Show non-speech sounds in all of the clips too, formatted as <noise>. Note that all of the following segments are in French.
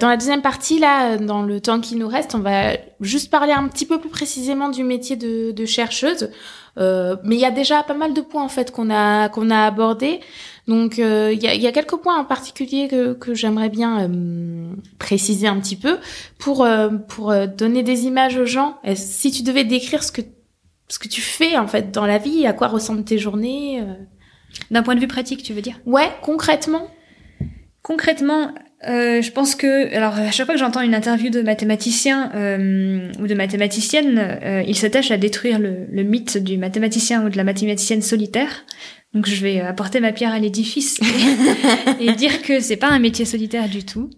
Dans la deuxième partie, là, dans le temps qui nous reste, on va juste parler un petit peu plus précisément du métier de, de chercheuse. Euh, mais il y a déjà pas mal de points en fait qu'on a qu'on a abordés. Donc euh, il y, a, y, a, quelques points en particulier que, que j'aimerais bien euh, préciser un petit peu pour euh, pour donner des images aux gens. Si tu devais décrire ce que ce que tu fais en fait dans la vie, à quoi ressemblent tes journées D'un point de vue pratique, tu veux dire? Ouais, concrètement. Concrètement, euh, je pense que, alors à chaque fois que j'entends une interview de mathématicien euh, ou de mathématicienne, euh, il s'attache à détruire le, le, mythe du mathématicien ou de la mathématicienne solitaire. Donc je vais apporter ma pierre à l'édifice <laughs> et, dire que c'est pas un métier solitaire du tout.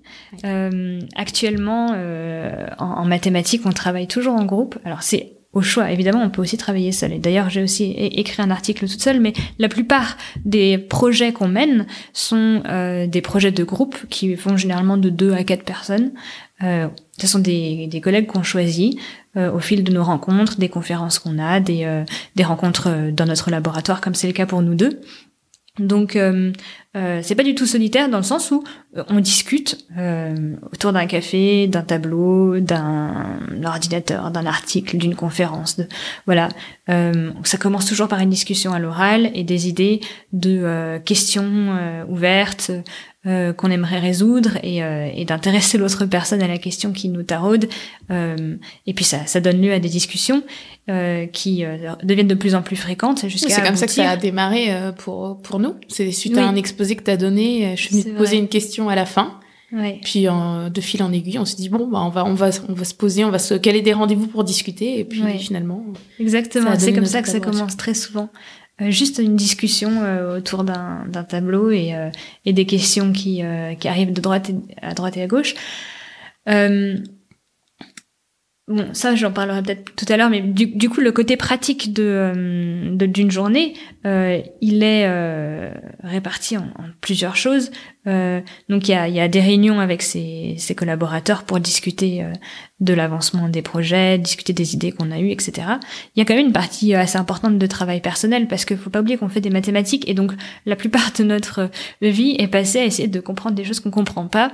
Euh, actuellement, euh, en, en mathématiques, on travaille toujours en groupe. Alors c'est au choix. Évidemment, on peut aussi travailler seul. Et d'ailleurs, j'ai aussi écrit un article toute seule, mais la plupart des projets qu'on mène sont euh, des projets de groupe qui font généralement de deux à quatre personnes. Euh, ce sont des, des collègues qu'on choisit euh, au fil de nos rencontres, des conférences qu'on a, des, euh, des rencontres euh, dans notre laboratoire, comme c'est le cas pour nous deux. Donc euh, euh, c'est pas du tout solitaire dans le sens où euh, on discute euh, autour d'un café, d'un tableau, d'un ordinateur, d'un article, d'une conférence. De, voilà, euh, ça commence toujours par une discussion à l'oral et des idées de euh, questions ouvertes qu'on aimerait résoudre et, et d'intéresser l'autre personne à la question qui nous taraude. et puis ça, ça donne lieu à des discussions qui deviennent de plus en plus fréquentes jusqu'à. C'est comme ça que ça a démarré pour pour nous. C'est suite oui. à un exposé que tu as donné. Je suis venue te poser une question à la fin. Ouais. Puis euh, de fil en aiguille, on s'est dit bon bah on va on va on va se poser, on va se caler des rendez-vous pour discuter? Et puis ouais. finalement. Exactement, c'est comme ça que ça commence très souvent. Euh, juste une discussion euh, autour d'un tableau et euh, et des questions qui euh, qui arrivent de droite et, à droite et à gauche. Bon, ça, j'en parlerai peut-être tout à l'heure, mais du, du, coup, le côté pratique de d'une journée, euh, il est euh, réparti en, plusieurs choses. Euh, donc, il y a, y a, des réunions avec ses, ses collaborateurs pour discuter euh, de l'avancement des projets, discuter des idées qu'on a eues, etc. Il y a quand même une partie assez importante de travail personnel parce qu'il faut pas oublier qu'on fait des mathématiques et donc la plupart de notre vie est passée à essayer de comprendre des choses qu'on comprend pas.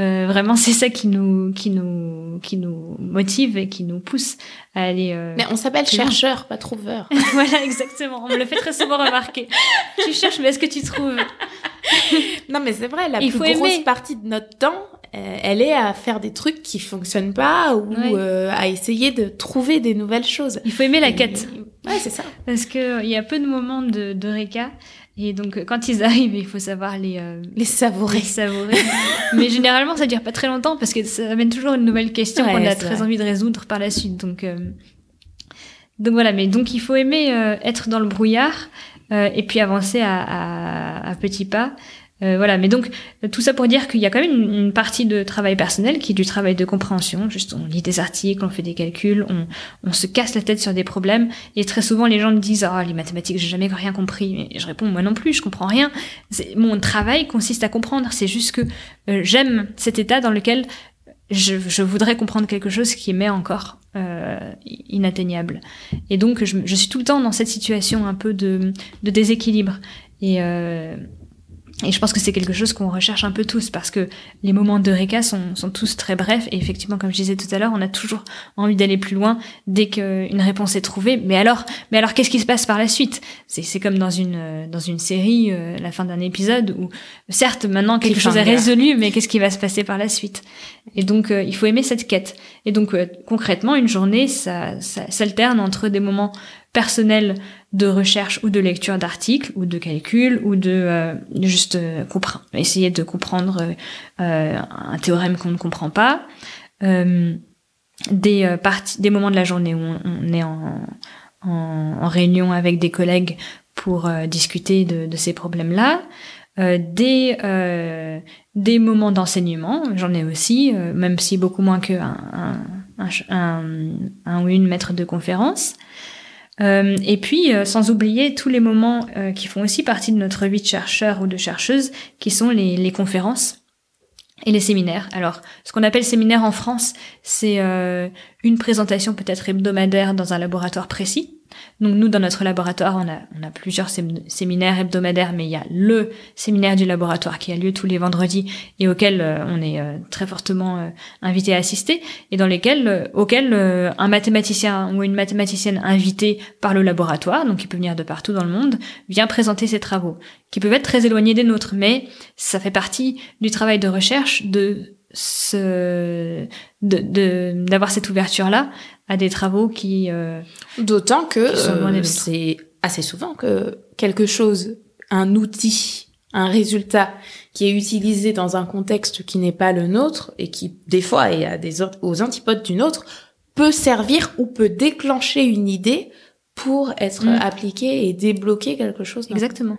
Euh, vraiment, <laughs> c'est ça qui nous qui nous qui nous motive et qui nous pousse à aller. Euh, mais on s'appelle chercheur, pas trouveur. <laughs> voilà, exactement. On me le fait très souvent remarquer. <laughs> tu cherches, mais est-ce que tu trouves? Non, mais c'est vrai. La Il plus faut grosse aimer. partie de notre temps, euh, elle est à faire des trucs qui fonctionnent pas ou Ouais. à essayer de trouver des nouvelles choses. Il faut aimer la quête. Ouais, c'est ça. Parce que il y a peu de moments de, de réca. Et donc, euh, quand ils arrivent, il faut savoir les, euh, Les savourer. les savourer. <laughs> Mais généralement, ça dure pas très longtemps parce que ça amène toujours une nouvelle question Ouais, qu'on a très vrai. envie de résoudre par la suite. Donc, euh, donc voilà. Mais donc, il faut aimer euh, être dans le brouillard euh, et puis avancer à, à, à petits pas. Euh, voilà, mais donc tout ça pour dire qu'il y a quand même une, partie de travail personnel qui est du travail de compréhension. Juste, on lit des articles, on fait des calculs, on, on se casse la tête sur des problèmes. Et très souvent, les gens me disent ah les mathématiques, j'ai jamais rien compris. Et je réponds moi non plus, je comprends rien. Mon travail consiste à comprendre. C'est juste que euh, j'aime cet état dans lequel je, je voudrais comprendre quelque chose qui m'est encore euh, inatteignable. Et donc, je, je suis tout le temps dans cette situation un peu de, de déséquilibre. Et, euh, et je pense que c'est quelque chose qu'on recherche un peu tous parce que les moments de réca sont, sont tous très brefs. Et effectivement, comme je disais tout à l'heure, on a toujours envie d'aller plus loin dès qu'une réponse est trouvée. Mais alors, mais alors, qu'est-ce qui se passe par la suite? C'est comme dans une euh, dans une série, euh, la fin d'un épisode où, certes, maintenant quelque chose est résolu, mais qu'est-ce qui va se passer par la suite? Et donc, euh, il faut aimer cette quête. Et donc, euh, concrètement, une journée, ça, ça s'alterne entre des moments personnels de recherche ou de lecture d'articles ou de calcul ou de euh, juste euh, essayer de comprendre euh, euh, un théorème qu'on ne comprend pas. Euh, des euh, parties, des moments de la journée où on, est en, en, en réunion avec des collègues pour discuter de, de ces problèmes-là. Des des moments d'enseignement, j'en ai aussi, même si beaucoup moins que un, un, un, un ou une maître de conférence. Euh, et puis, euh, sans oublier tous les moments euh, qui font aussi partie de notre vie de chercheur ou de chercheuse, qui sont les, conférences et les séminaires. Alors, ce qu'on appelle séminaire en France, c'est une présentation peut-être hebdomadaire dans un laboratoire précis. Donc nous, dans notre laboratoire, on a, plusieurs séminaires hebdomadaires, mais il y a le séminaire du laboratoire qui a lieu tous les vendredis et auquel euh, on est euh, très fortement euh, invité à assister, et dans lesquels, auquel un mathématicien ou une mathématicienne invitée par le laboratoire, donc qui peut venir de partout dans le monde, vient présenter ses travaux, qui peuvent être très éloignés des nôtres, mais ça fait partie du travail de recherche de d'avoir cette ouverture là à des travaux qui euh, d'autant que euh, c'est assez souvent que quelque chose un outil un résultat qui est utilisé dans un contexte qui n'est pas le nôtre et qui des fois est à des aux antipodes du nôtre peut servir ou peut déclencher une idée pour être mm. appliqué et débloquer quelque chose. Exactement.